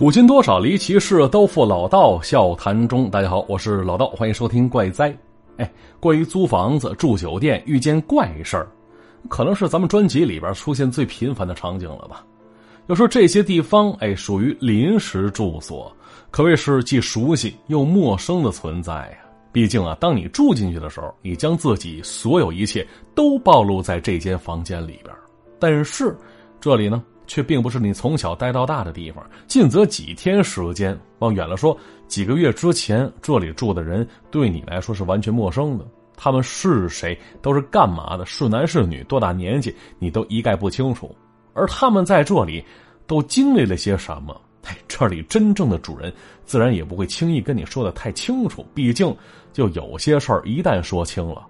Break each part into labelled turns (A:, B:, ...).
A: 古今多少离奇事，都付老道笑谈中。大家好，我是老道，欢迎收听怪哉。哎，关于租房子、住酒店遇见怪事儿，可能是咱们专辑里边出现最频繁的场景了吧？要说这些地方，哎，属于临时住所，可谓是既熟悉又陌生的存在呀。毕竟啊，当你住进去的时候，你将自己所有一切都暴露在这间房间里边。但是，这里呢？却并不是你从小待到大的地方，尽则几天时间，往远了说，几个月之前这里住的人对你来说是完全陌生的。他们是谁，都是干嘛的，是男是女，多大年纪，你都一概不清楚。而他们在这里都经历了些什么？哎，这里真正的主人自然也不会轻易跟你说的太清楚。毕竟，就有些事儿一旦说清了，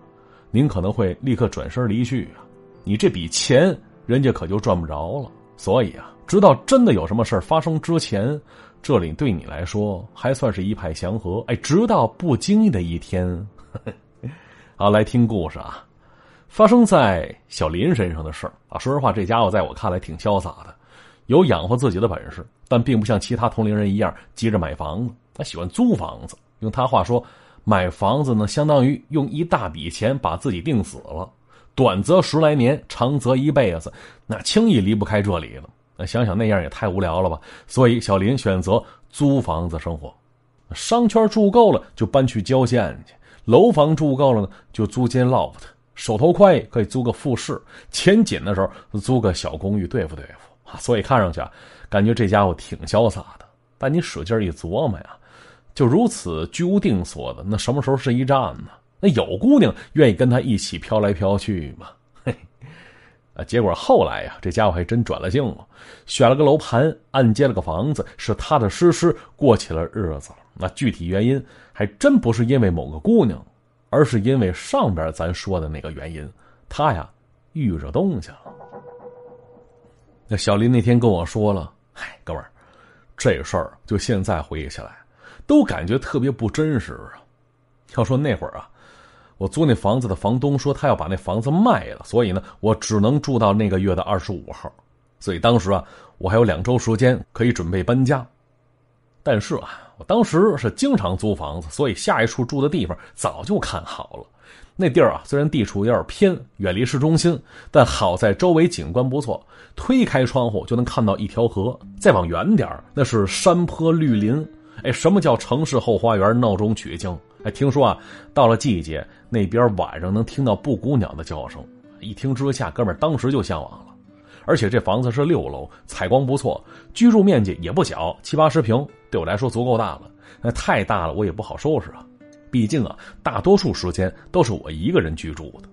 A: 您可能会立刻转身离去啊，你这笔钱人家可就赚不着了。所以啊，直到真的有什么事发生之前，这里对你来说还算是一派祥和。哎，直到不经意的一天，好来听故事啊，发生在小林身上的事啊。说实话，这家伙在我看来挺潇洒的，有养活自己的本事，但并不像其他同龄人一样急着买房子，他喜欢租房子。用他话说，买房子呢，相当于用一大笔钱把自己定死了。短则十来年，长则一辈子，那轻易离不开这里了。那想想那样也太无聊了吧？所以小林选择租房子生活。商圈住够了就搬去郊县去，楼房住够了呢就租间 loft，手头宽可以租个复式，钱紧的时候租个小公寓对付对付。所以看上去啊，感觉这家伙挺潇洒的。但你使劲一琢磨呀，就如此居无定所的，那什么时候是一站呢？那有姑娘愿意跟他一起飘来飘去吗？嘿，啊，结果后来呀，这家伙还真转了性了，选了个楼盘，按揭了个房子，是踏踏实实过起了日子。那具体原因还真不是因为某个姑娘，而是因为上边咱说的那个原因，他呀遇着东西了。那小林那天跟我说了，嗨，哥们儿，这事儿就现在回忆起来，都感觉特别不真实啊。要说那会儿啊。我租那房子的房东说他要把那房子卖了，所以呢，我只能住到那个月的二十五号。所以当时啊，我还有两周时间可以准备搬家。但是啊，我当时是经常租房子，所以下一处住的地方早就看好了。那地儿啊，虽然地处有点偏，远离市中心，但好在周围景观不错，推开窗户就能看到一条河。再往远点那是山坡绿林。哎，什么叫城市后花园闹中取静？哎，听说啊，到了季节，那边晚上能听到布谷鸟的叫声。一听之下，哥们当时就向往了。而且这房子是六楼，采光不错，居住面积也不小，七八十平，对我来说足够大了。那太大了，我也不好收拾啊。毕竟啊，大多数时间都是我一个人居住的。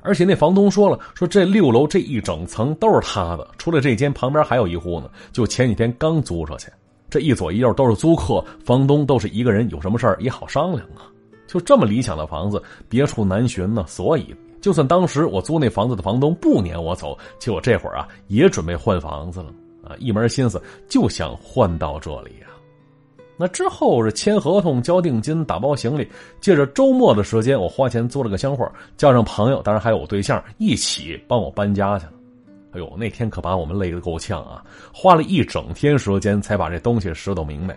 A: 而且那房东说了，说这六楼这一整层都是他的，除了这间，旁边还有一户呢，就前几天刚租出去。这一左一右都是租客，房东都是一个人，有什么事儿也好商量啊。就这么理想的房子，别处难寻呢。所以，就算当时我租那房子的房东不撵我走，其实我这会儿啊也准备换房子了啊，一门心思就想换到这里啊。那之后是签合同、交定金、打包行李，借着周末的时间，我花钱租了个厢货叫上朋友，当然还有我对象一起帮我搬家去了。哎呦，那天可把我们累得够呛啊！花了一整天时间才把这东西拾掇明白。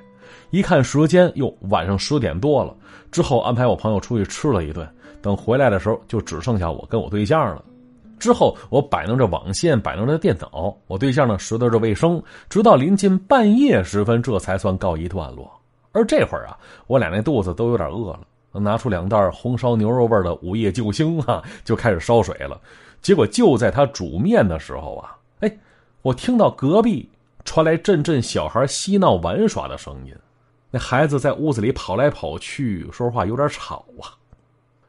A: 一看时间，又晚上十点多了。之后安排我朋友出去吃了一顿，等回来的时候就只剩下我跟我对象了。之后我摆弄着网线，摆弄着电脑，我对象呢拾掇着卫生，直到临近半夜时分，这才算告一段落。而这会儿啊，我俩那肚子都有点饿了，拿出两袋红烧牛肉味的午夜救星啊，就开始烧水了。结果就在他煮面的时候啊，哎，我听到隔壁传来阵阵小孩嬉闹玩耍的声音，那孩子在屋子里跑来跑去，说话有点吵啊。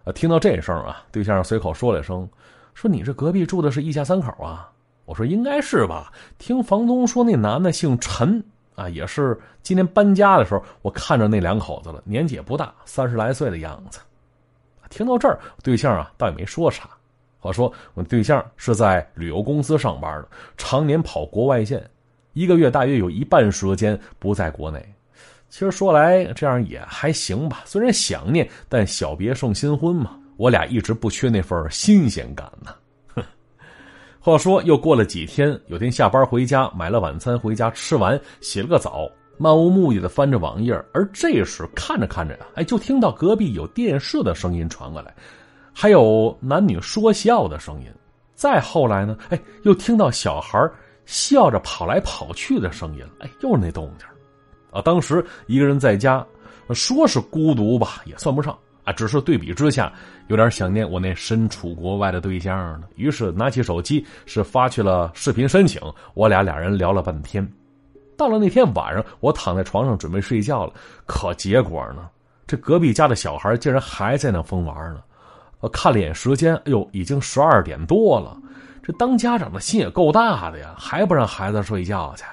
A: 啊，听到这声啊，对象随口说了声：“说你这隔壁住的是一家三口啊？”我说：“应该是吧。”听房东说那男的姓陈啊，也是今天搬家的时候我看着那两口子了，年纪也不大，三十来岁的样子。听到这儿，对象啊倒也没说啥。话说，我对象是在旅游公司上班的，常年跑国外线，一个月大约有一半时间不在国内。其实说来这样也还行吧，虽然想念，但小别胜新婚嘛。我俩一直不缺那份新鲜感呢。话说又过了几天，有天下班回家，买了晚餐回家吃完，洗了个澡，漫无目的的翻着网页，而这时看着看着呀，哎，就听到隔壁有电视的声音传过来，还有男女说笑的声音。再后来呢，哎，又听到小孩笑着跑来跑去的声音，哎，又是那动静啊！当时一个人在家，说是孤独吧，也算不上。啊，只是对比之下，有点想念我那身处国外的对象呢。于是拿起手机，是发去了视频申请。我俩俩人聊了半天。到了那天晚上，我躺在床上准备睡觉了，可结果呢，这隔壁家的小孩竟然还在那疯玩呢。我看了眼时间，哎呦，已经十二点多了。这当家长的心也够大的呀，还不让孩子睡觉去。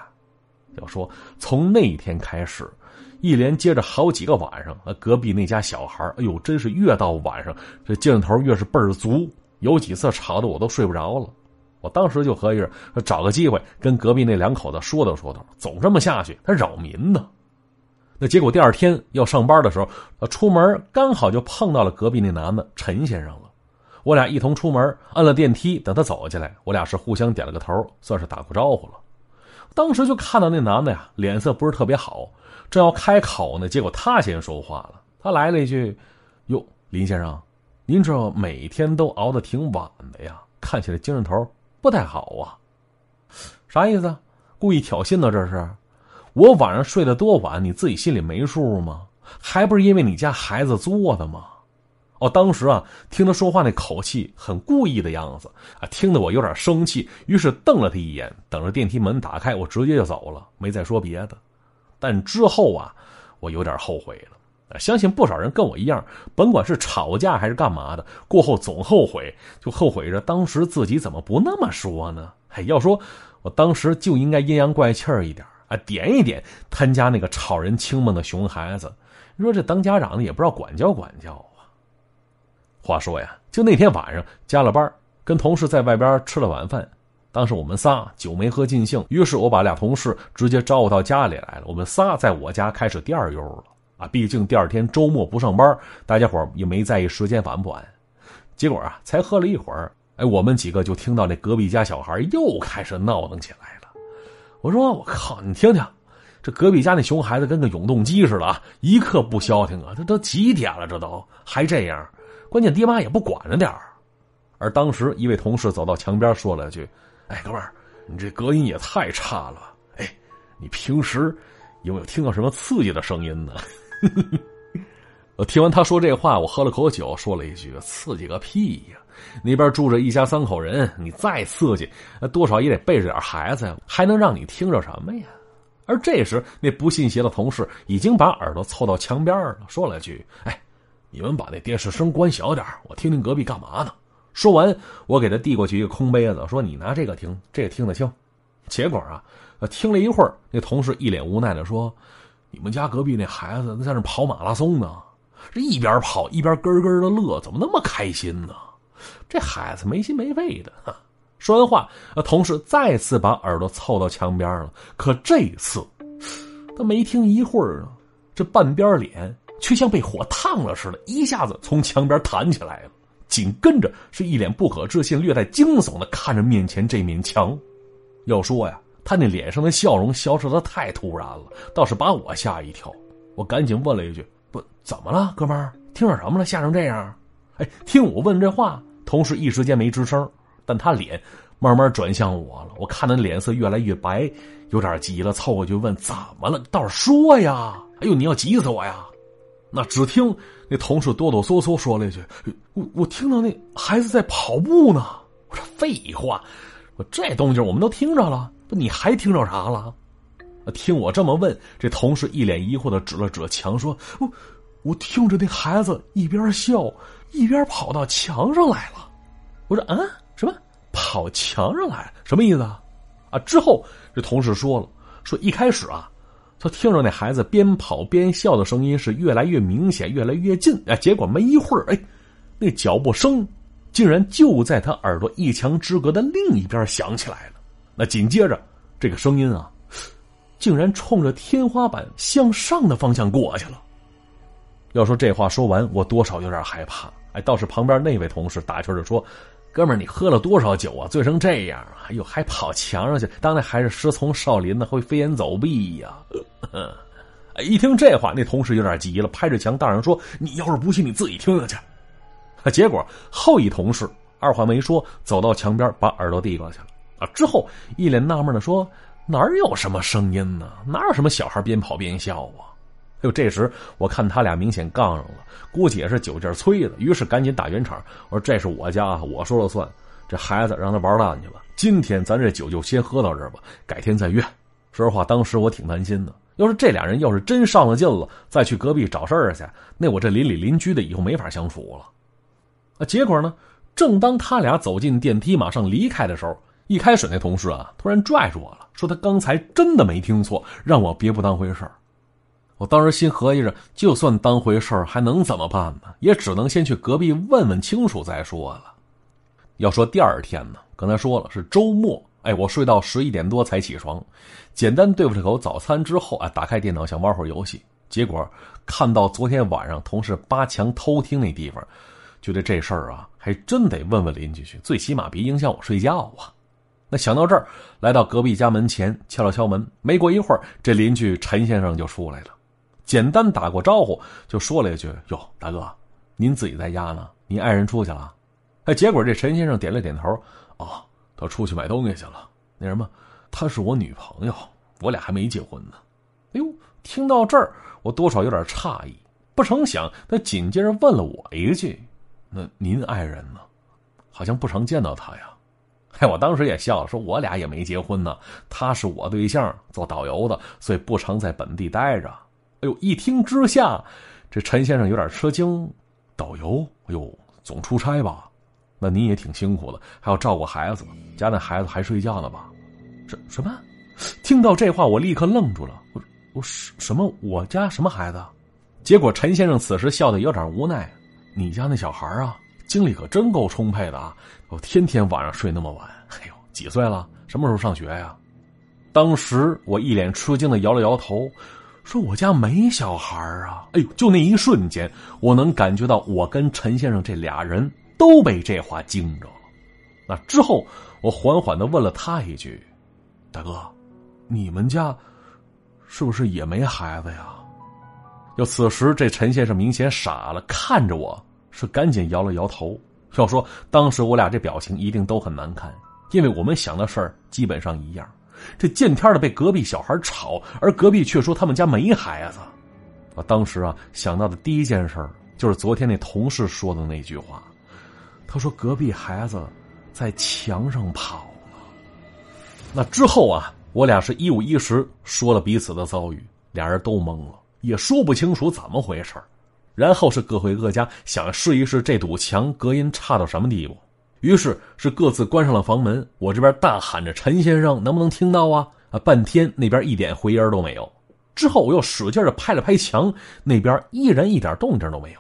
A: 要说从那一天开始。一连接着好几个晚上，啊，隔壁那家小孩哎呦，真是越到晚上这劲头越是倍儿足，有几次吵得我都睡不着了。我当时就合计着找个机会跟隔壁那两口子说道说道，总这么下去他扰民呢。那结果第二天要上班的时候，出门刚好就碰到了隔壁那男的陈先生了。我俩一同出门，按了电梯，等他走进来，我俩是互相点了个头，算是打过招呼了。当时就看到那男的呀，脸色不是特别好。正要开口呢，结果他先说话了。他来了一句：“哟，林先生，您这每天都熬得挺晚的呀，看起来精神头不太好啊。”啥意思？故意挑衅呢？这是？我晚上睡得多晚，你自己心里没数吗？还不是因为你家孩子做的吗？哦，当时啊，听他说话那口气很故意的样子啊，听得我有点生气，于是瞪了他一眼，等着电梯门打开，我直接就走了，没再说别的。但之后啊，我有点后悔了。相信不少人跟我一样，甭管是吵架还是干嘛的，过后总后悔，就后悔着当时自己怎么不那么说呢？嘿，要说我当时就应该阴阳怪气一点啊，点一点他家那个吵人清梦的熊孩子。你说这当家长的也不知道管教管教。话说呀，就那天晚上加了班，跟同事在外边吃了晚饭。当时我们仨酒没喝尽兴，于是我把俩同事直接招呼到家里来了。我们仨在我家开始第二悠了啊！毕竟第二天周末不上班，大家伙也没在意时间晚不晚。结果啊，才喝了一会儿，哎，我们几个就听到那隔壁家小孩又开始闹腾起来了。我说：“我靠，你听听，这隔壁家那熊孩子跟个永动机似的啊，一刻不消停啊！这都几点了，这都还这样，关键爹妈也不管着点儿而当时一位同事走到墙边说了句。哎，哥们儿，你这隔音也太差了。哎，你平时有没有听到什么刺激的声音呢？我 听完他说这话，我喝了口酒，说了一句：“刺激个屁呀！那边住着一家三口人，你再刺激，多少也得背着点孩子呀，还能让你听着什么呀？”而这时，那不信邪的同事已经把耳朵凑到墙边了，说了句：“哎，你们把那电视声关小点我听听隔壁干嘛呢。”说完，我给他递过去一个空杯子，说：“你拿这个听，这个听得清。”结果啊，听了一会儿，那同事一脸无奈的说：“你们家隔壁那孩子在那跑马拉松呢，这一边跑一边咯咯的乐，怎么那么开心呢？这孩子没心没肺的。”说完话，同事再次把耳朵凑到墙边了。可这次，他没听一会儿啊，这半边脸却像被火烫了似的，一下子从墙边弹起来了。紧跟着是一脸不可置信、略带惊悚的看着面前这面墙。要说呀，他那脸上的笑容消失的太突然了，倒是把我吓一跳。我赶紧问了一句：“不，怎么了，哥们儿？听着什么了？吓成这样？”哎，听我问这话，同事一时间没吱声，但他脸慢慢转向我了。我看他脸色越来越白，有点急了，凑过去问：“怎么了？倒是说呀！”哎呦，你要急死我呀！那只听那同事哆哆嗦嗦说了一句：“我我听到那孩子在跑步呢。”我说：“废话，我这动静我们都听着了，你还听着啥了？”听我这么问，这同事一脸疑惑的指了指墙，说：“我我听着那孩子一边笑一边跑到墙上来了。”我说：“啊，什么跑墙上来？什么意思啊？”啊，之后这同事说了，说一开始啊。他听着那孩子边跑边笑的声音是越来越明显，越来越近。哎，结果没一会儿，哎，那脚步声竟然就在他耳朵一墙之隔的另一边响起来了。那紧接着，这个声音啊，竟然冲着天花板向上的方向过去了。要说这话说完，我多少有点害怕。哎，倒是旁边那位同事打趣着说：“哥们儿，你喝了多少酒啊？醉成这样啊？哎呦，还跑墙上去？当那还是师从少林呢，会飞檐走壁呀？一听这话，那同事有点急了，拍着墙大声说：“你要是不信，你自己听听去。”结果后一同事二话没说，走到墙边，把耳朵递过去了。啊，之后一脸纳闷的说：“哪有什么声音呢？哪有什么小孩边跑边笑啊？”哎呦，这时我看他俩明显杠上了，估计也是酒劲催的，于是赶紧打圆场，我说：“这是我家，我说了算。这孩子让他玩烂去了。今天咱这酒就先喝到这儿吧，改天再约。”说实话，当时我挺担心的。要是这俩人要是真上了劲了，再去隔壁找事儿去，那我这邻里邻居的以后没法相处了。啊，结果呢，正当他俩走进电梯，马上离开的时候，一开始那同事啊，突然拽住我了，说他刚才真的没听错，让我别不当回事儿。我当时心合计着，就算当回事儿，还能怎么办呢？也只能先去隔壁问问清楚再说了。要说第二天呢，刚才说了是周末。哎，我睡到十一点多才起床，简单对付这口早餐之后啊，打开电脑想玩会儿游戏，结果看到昨天晚上同事扒墙偷听那地方，觉得这事儿啊，还真得问问邻居去，最起码别影响我睡觉啊。那想到这儿，来到隔壁家门前敲了敲门，没过一会儿，这邻居陈先生就出来了，简单打过招呼，就说了一句：“哟，大哥，您自己在家呢？您爱人出去了？”哎，结果这陈先生点了点头，哦。他出去买东西去了。那什么，她是我女朋友，我俩还没结婚呢。哎呦，听到这儿，我多少有点诧异。不成想，他紧接着问了我一句：“那您爱人呢？好像不常见到他呀。”哎，我当时也笑了，说：“我俩也没结婚呢。他是我对象，做导游的，所以不常在本地待着。”哎呦，一听之下，这陈先生有点吃惊：“导游？哎呦，总出差吧？”那您也挺辛苦的，还要照顾孩子，家那孩子还睡觉呢吧？什什么？听到这话，我立刻愣住了。我我什什么？我家什么孩子？结果陈先生此时笑得有点无奈。你家那小孩啊，精力可真够充沛的啊！我天天晚上睡那么晚。哎呦，几岁了？什么时候上学呀？当时我一脸吃惊的摇了摇头，说我家没小孩啊！哎呦，就那一瞬间，我能感觉到我跟陈先生这俩人。都被这话惊着了。那之后，我缓缓的问了他一句：“大哥，你们家是不是也没孩子呀？”就此时，这陈先生明显傻了，看着我是赶紧摇了摇头。要说当时我俩这表情一定都很难看，因为我们想的事儿基本上一样。这见天的被隔壁小孩吵，而隔壁却说他们家没孩子。我当时啊想到的第一件事就是昨天那同事说的那句话。他说：“隔壁孩子在墙上跑了。”那之后啊，我俩是一五一十说了彼此的遭遇，俩人都懵了，也说不清楚怎么回事然后是各回各家，想试一试这堵墙隔音差到什么地步。于是是各自关上了房门。我这边大喊着：“陈先生，能不能听到啊？”啊，半天那边一点回音都没有。之后我又使劲的拍了拍墙，那边依然一点动静都没有。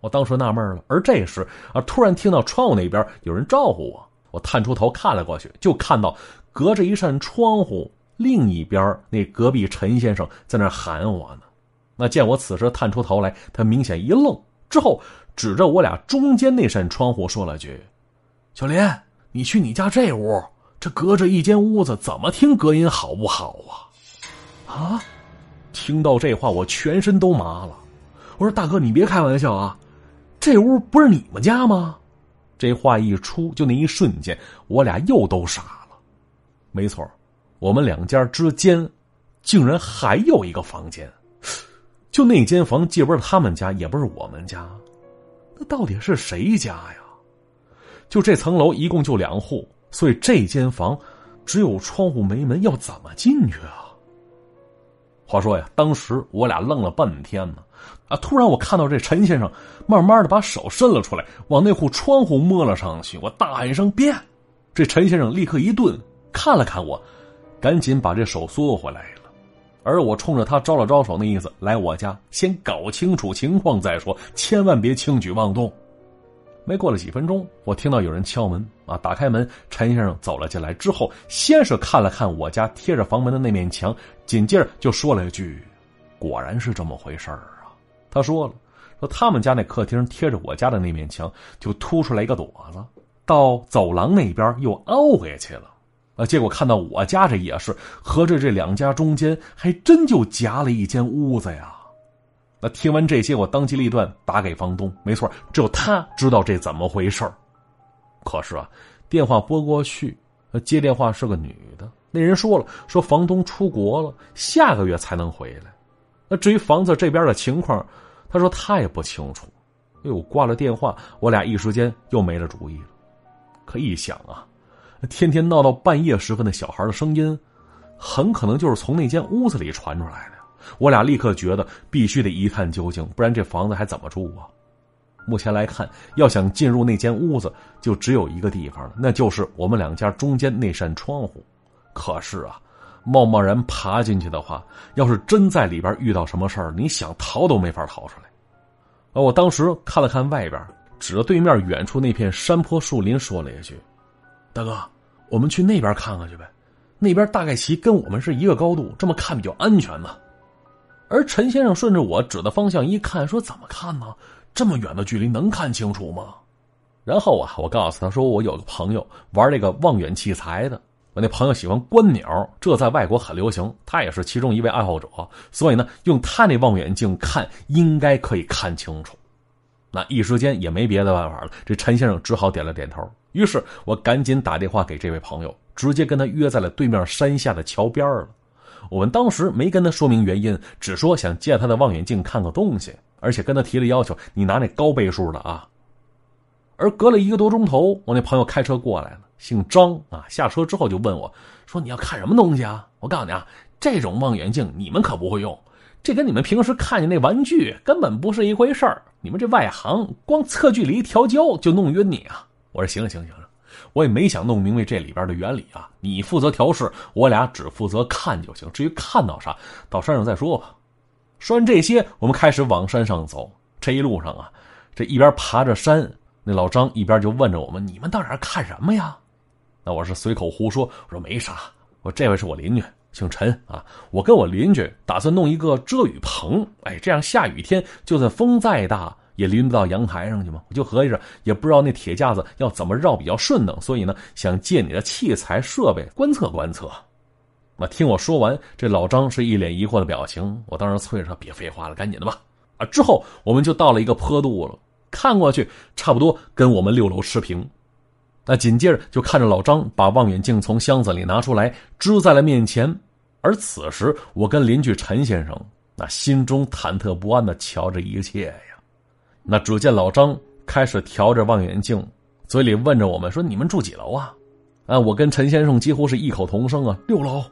A: 我当时纳闷了，而这时啊，突然听到窗户那边有人招呼我。我探出头看了过去，就看到隔着一扇窗户另一边那隔壁陈先生在那喊我呢。那见我此时探出头来，他明显一愣，之后指着我俩中间那扇窗户说了句：“小林，你去你家这屋，这隔着一间屋子，怎么听隔音好不好啊？”啊！听到这话，我全身都麻了。我说：“大哥，你别开玩笑啊！”这屋不是你们家吗？这话一出，就那一瞬间，我俩又都傻了。没错，我们两家之间，竟然还有一个房间。就那间房，既不是他们家，也不是我们家，那到底是谁家呀？就这层楼一共就两户，所以这间房只有窗户没门，要怎么进去啊？话说呀，当时我俩愣了半天呢，啊！突然我看到这陈先生慢慢的把手伸了出来，往那户窗户摸了上去。我大喊一声“变”，这陈先生立刻一顿，看了看我，赶紧把这手缩回来了。而我冲着他招了招手，那意思来我家先搞清楚情况再说，千万别轻举妄动。没过了几分钟，我听到有人敲门啊！打开门，陈先生走了进来。之后，先是看了看我家贴着房门的那面墙，紧接着就说了一句：“果然是这么回事儿啊！”他说了：“说他们家那客厅贴着我家的那面墙，就凸出来一个垛子，到走廊那边又凹回去了。啊，结果看到我家这也是，合着这两家中间还真就夹了一间屋子呀。那听完这些，我当机立断打给房东，没错，只有他知道这怎么回事可是啊，电话拨过去，接电话是个女的，那人说了，说房东出国了，下个月才能回来。那至于房子这边的情况，他说他也不清楚。哎呦，挂了电话，我俩一时间又没了主意了。可一想啊。天天闹到半夜时分的小孩的声音，很可能就是从那间屋子里传出来的。我俩立刻觉得必须得一探究竟，不然这房子还怎么住啊？目前来看，要想进入那间屋子，就只有一个地方了，那就是我们两家中间那扇窗户。可是啊，贸贸然爬进去的话，要是真在里边遇到什么事儿，你想逃都没法逃出来。啊，我当时看了看外边，指着对面远处那片山坡树林，说了一句。大哥，我们去那边看看去呗，那边大概其跟我们是一个高度，这么看比较安全嘛。而陈先生顺着我指的方向一看，说：“怎么看呢？这么远的距离能看清楚吗？”然后啊，我告诉他说：“我有个朋友玩这个望远器材的，我那朋友喜欢观鸟，这在外国很流行，他也是其中一位爱好者，所以呢，用他那望远镜看，应该可以看清楚。”那一时间也没别的办法了，这陈先生只好点了点头。于是我赶紧打电话给这位朋友，直接跟他约在了对面山下的桥边了。我们当时没跟他说明原因，只说想借他的望远镜看个东西，而且跟他提了要求，你拿那高倍数的啊。而隔了一个多钟头，我那朋友开车过来了，姓张啊。下车之后就问我，说你要看什么东西啊？我告诉你啊，这种望远镜你们可不会用。这跟你们平时看见那玩具根本不是一回事儿，你们这外行光测距离调焦就弄晕你啊！我说行行行，我也没想弄明白这里边的原理啊。你负责调试，我俩只负责看就行。至于看到啥，到山上再说吧。说完这些，我们开始往山上走。这一路上啊，这一边爬着山，那老张一边就问着我们：“你们到哪看什么呀？”那我是随口胡说，我说没啥。我这位是我邻居。姓陈啊，我跟我邻居打算弄一个遮雨棚，哎，这样下雨天就算风再大也淋不到阳台上去嘛。我就合计着，也不知道那铁架子要怎么绕比较顺当，所以呢，想借你的器材设备观测观测。那听我说完，这老张是一脸疑惑的表情。我当时催着他别废话了，赶紧的吧。啊，之后我们就到了一个坡度了，看过去差不多跟我们六楼持平。那紧接着就看着老张把望远镜从箱子里拿出来，支在了面前。而此时，我跟邻居陈先生那心中忐忑不安的瞧着一切呀。那只见老张开始调着望远镜，嘴里问着我们说：“你们住几楼啊？”啊，我跟陈先生几乎是异口同声啊：“六楼。”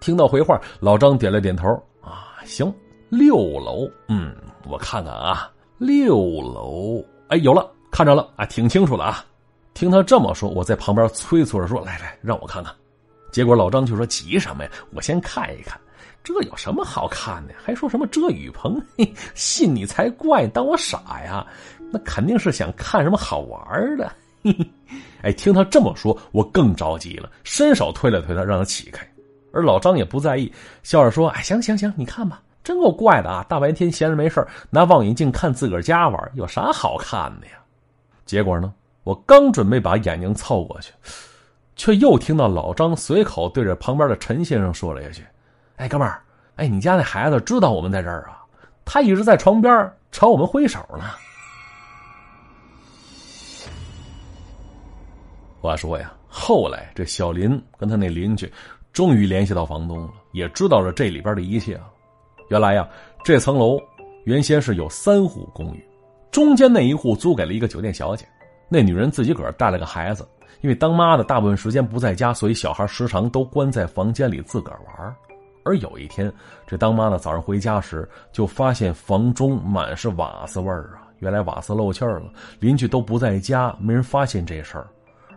A: 听到回话，老张点了点头：“啊，行，六楼。嗯，我看看啊，六楼。哎，有了，看着了啊，挺清楚了啊。”听他这么说，我在旁边催促着说：“来来，让我看看。”结果老张就说：“急什么呀？我先看一看，这有什么好看的？还说什么遮雨棚？信你才怪！当我傻呀？那肯定是想看什么好玩的。”哎，听他这么说，我更着急了，伸手推了推他，让他起开。而老张也不在意，笑着说：“哎，行行行，你看吧，真够怪的啊！大白天闲着没事拿望远镜看自个儿家玩，有啥好看的呀？”结果呢？我刚准备把眼睛凑过去，却又听到老张随口对着旁边的陈先生说了一句：“哎，哥们儿，哎，你家那孩子知道我们在这儿啊？他一直在床边朝我们挥手呢。”话说呀，后来这小林跟他那邻居终于联系到房东了，也知道了这里边的一切了。原来呀，这层楼原先是有三户公寓，中间那一户租给了一个酒店小姐。那女人自己个儿带了个孩子，因为当妈的大部分时间不在家，所以小孩时常都关在房间里自个儿玩。而有一天，这当妈的早上回家时，就发现房中满是瓦斯味儿啊！原来瓦斯漏气儿了，邻居都不在家，没人发现这事儿。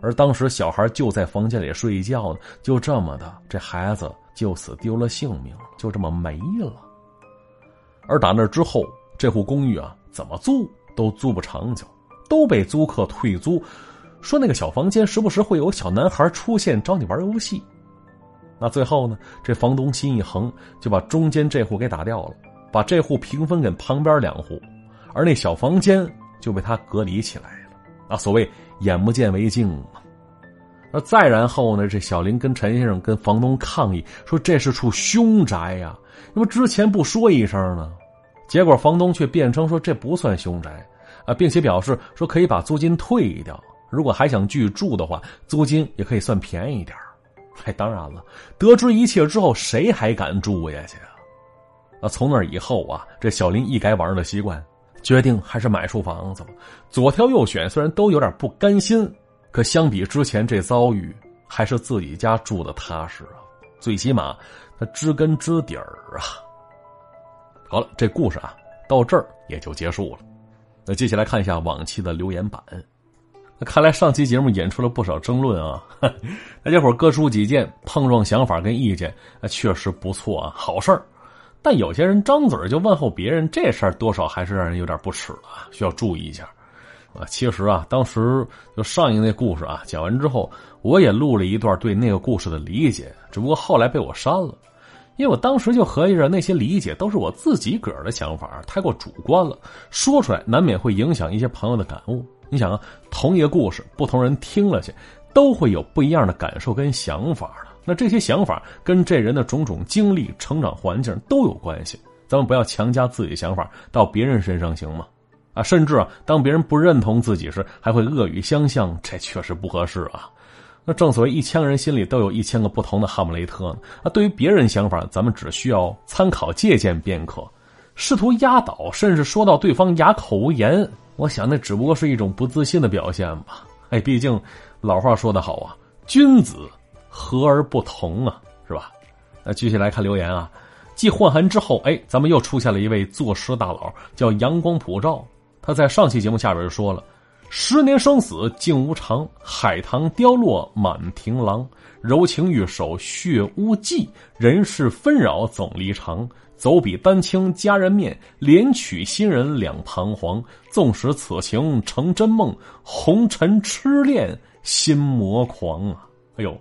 A: 而当时小孩就在房间里睡觉呢，就这么的，这孩子就此丢了性命，就这么没了。而打那之后，这户公寓啊，怎么租都租不长久。都被租客退租，说那个小房间时不时会有小男孩出现找你玩游戏。那最后呢，这房东心一横，就把中间这户给打掉了，把这户平分给旁边两户，而那小房间就被他隔离起来了。啊，所谓眼不见为净嘛。那再然后呢，这小林跟陈先生跟房东抗议说这是处凶宅呀，那么之前不说一声呢？结果房东却辩称说这不算凶宅啊，并且表示说可以把租金退掉，如果还想继续住的话，租金也可以算便宜一点。哎，当然了，得知一切之后，谁还敢住下去啊？啊，从那以后啊，这小林一改往日的习惯，决定还是买处房子吧。左挑右选，虽然都有点不甘心，可相比之前这遭遇，还是自己家住的踏实啊。最起码，他知根知底儿啊。好了，这故事啊，到这儿也就结束了。那接下来看一下往期的留言板。那看来上期节目引出了不少争论啊，大家伙各抒己见，碰撞想法跟意见，那确实不错啊，好事儿。但有些人张嘴就问候别人，这事儿多少还是让人有点不耻的，需要注意一下。啊，其实啊，当时就上映那故事啊，讲完之后，我也录了一段对那个故事的理解，只不过后来被我删了，因为我当时就合计着那些理解都是我自己个儿的想法，太过主观了，说出来难免会影响一些朋友的感悟。你想啊，同一个故事，不同人听了去，都会有不一样的感受跟想法。那这些想法跟这人的种种经历、成长环境都有关系。咱们不要强加自己的想法到别人身上，行吗？啊，甚至啊，当别人不认同自己时，还会恶语相向，这确实不合适啊。那正所谓一千个人心里都有一千个不同的哈姆雷特呢。啊，对于别人想法，咱们只需要参考借鉴便可。试图压倒，甚至说到对方哑口无言。我想，那只不过是一种不自信的表现吧。哎，毕竟老话说得好啊，“君子和而不同啊”，是吧？那继续来看留言啊。继换寒之后，哎，咱们又出现了一位作诗大佬，叫阳光普照。他在上期节目下边就说了：“十年生死竟无常，海棠凋落满庭廊。柔情玉手血污迹，人世纷扰总离肠。”走笔丹青佳人面，怜取新人两彷徨。纵使此情成真梦，红尘痴恋心魔狂啊！哎呦，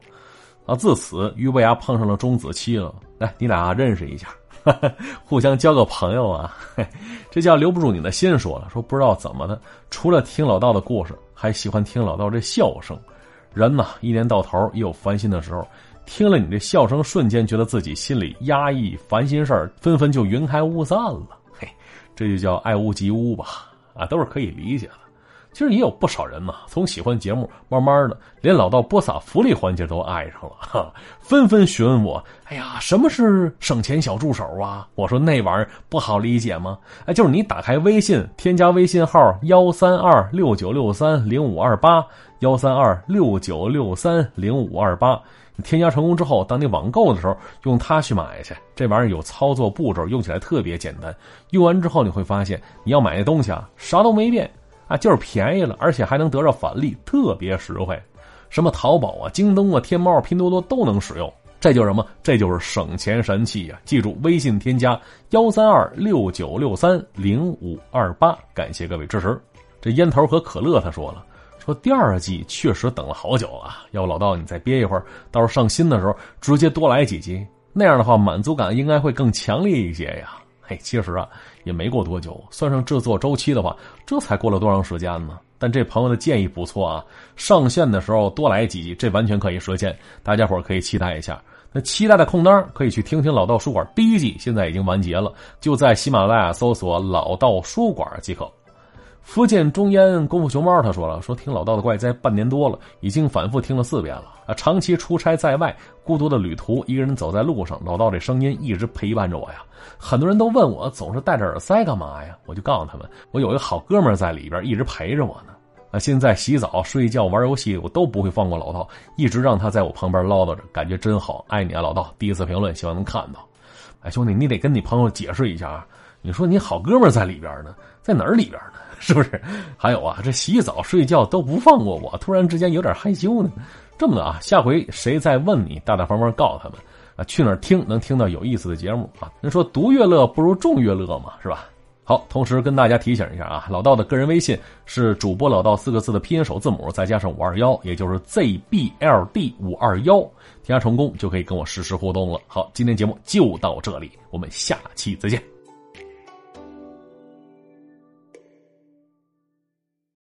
A: 啊，自此俞伯牙碰上了钟子期了。来，你俩认识一下，互相交个朋友啊！这叫留不住你的心。说了，说不知道怎么的，除了听老道的故事，还喜欢听老道这笑声。人呐，一年到头也有烦心的时候。听了你这笑声，瞬间觉得自己心里压抑、烦心事儿纷纷就云开雾散了。嘿，这就叫爱屋及乌吧？啊，都是可以理解的。其实也有不少人嘛，从喜欢节目，慢慢的连老道播撒福利环节都爱上了，哈，纷纷询问我：“哎呀，什么是省钱小助手啊？”我说：“那玩意儿不好理解吗？哎，就是你打开微信，添加微信号幺三二六九六三零五二八幺三二六九六三零五二八。”添加成功之后，当你网购的时候，用它去买去。这玩意儿有操作步骤，用起来特别简单。用完之后，你会发现你要买那东西啊，啥都没变啊，就是便宜了，而且还能得到返利，特别实惠。什么淘宝啊、京东啊、天猫、拼多多都能使用。这就是什么？这就是省钱神器呀！记住，微信添加幺三二六九六三零五二八，感谢各位支持。这烟头和可乐，他说了。说第二季确实等了好久了，要不老道你再憋一会儿，到时候上新的时候直接多来几集，那样的话满足感应该会更强烈一些呀。嘿，其实啊也没过多久，算上制作周期的话，这才过了多长时间呢？但这朋友的建议不错啊，上线的时候多来几集，这完全可以实现，大家伙可以期待一下。那期待的空当可以去听听老道书馆第一季，现在已经完结了，就在喜马拉雅搜索“老道书馆”即可。福建中烟功夫熊猫他说了：“说听老道的怪哉半年多了，已经反复听了四遍了啊！长期出差在外，孤独的旅途，一个人走在路上，老道这声音一直陪伴着我呀。很多人都问我，总是戴着耳塞干嘛呀？我就告诉他们，我有一个好哥们在里边，一直陪着我呢。啊，现在洗澡、睡觉、玩游戏，我都不会放过老道，一直让他在我旁边唠叨着，感觉真好。爱你啊，老道！第一次评论，希望能看到。哎，兄弟，你得跟你朋友解释一下啊！你说你好哥们在里边呢，在哪儿里边呢？”是不是？还有啊，这洗澡睡觉都不放过我，突然之间有点害羞呢。这么的啊，下回谁再问你，大大方方告诉他们啊，去哪听能听到有意思的节目啊？人说独乐乐不如众乐乐嘛，是吧？好，同时跟大家提醒一下啊，老道的个人微信是主播老道四个字的拼音首字母再加上五二幺，也就是 zbld 五二幺，添加成功就可以跟我实时互动了。好，今天节目就到这里，我们下期再见。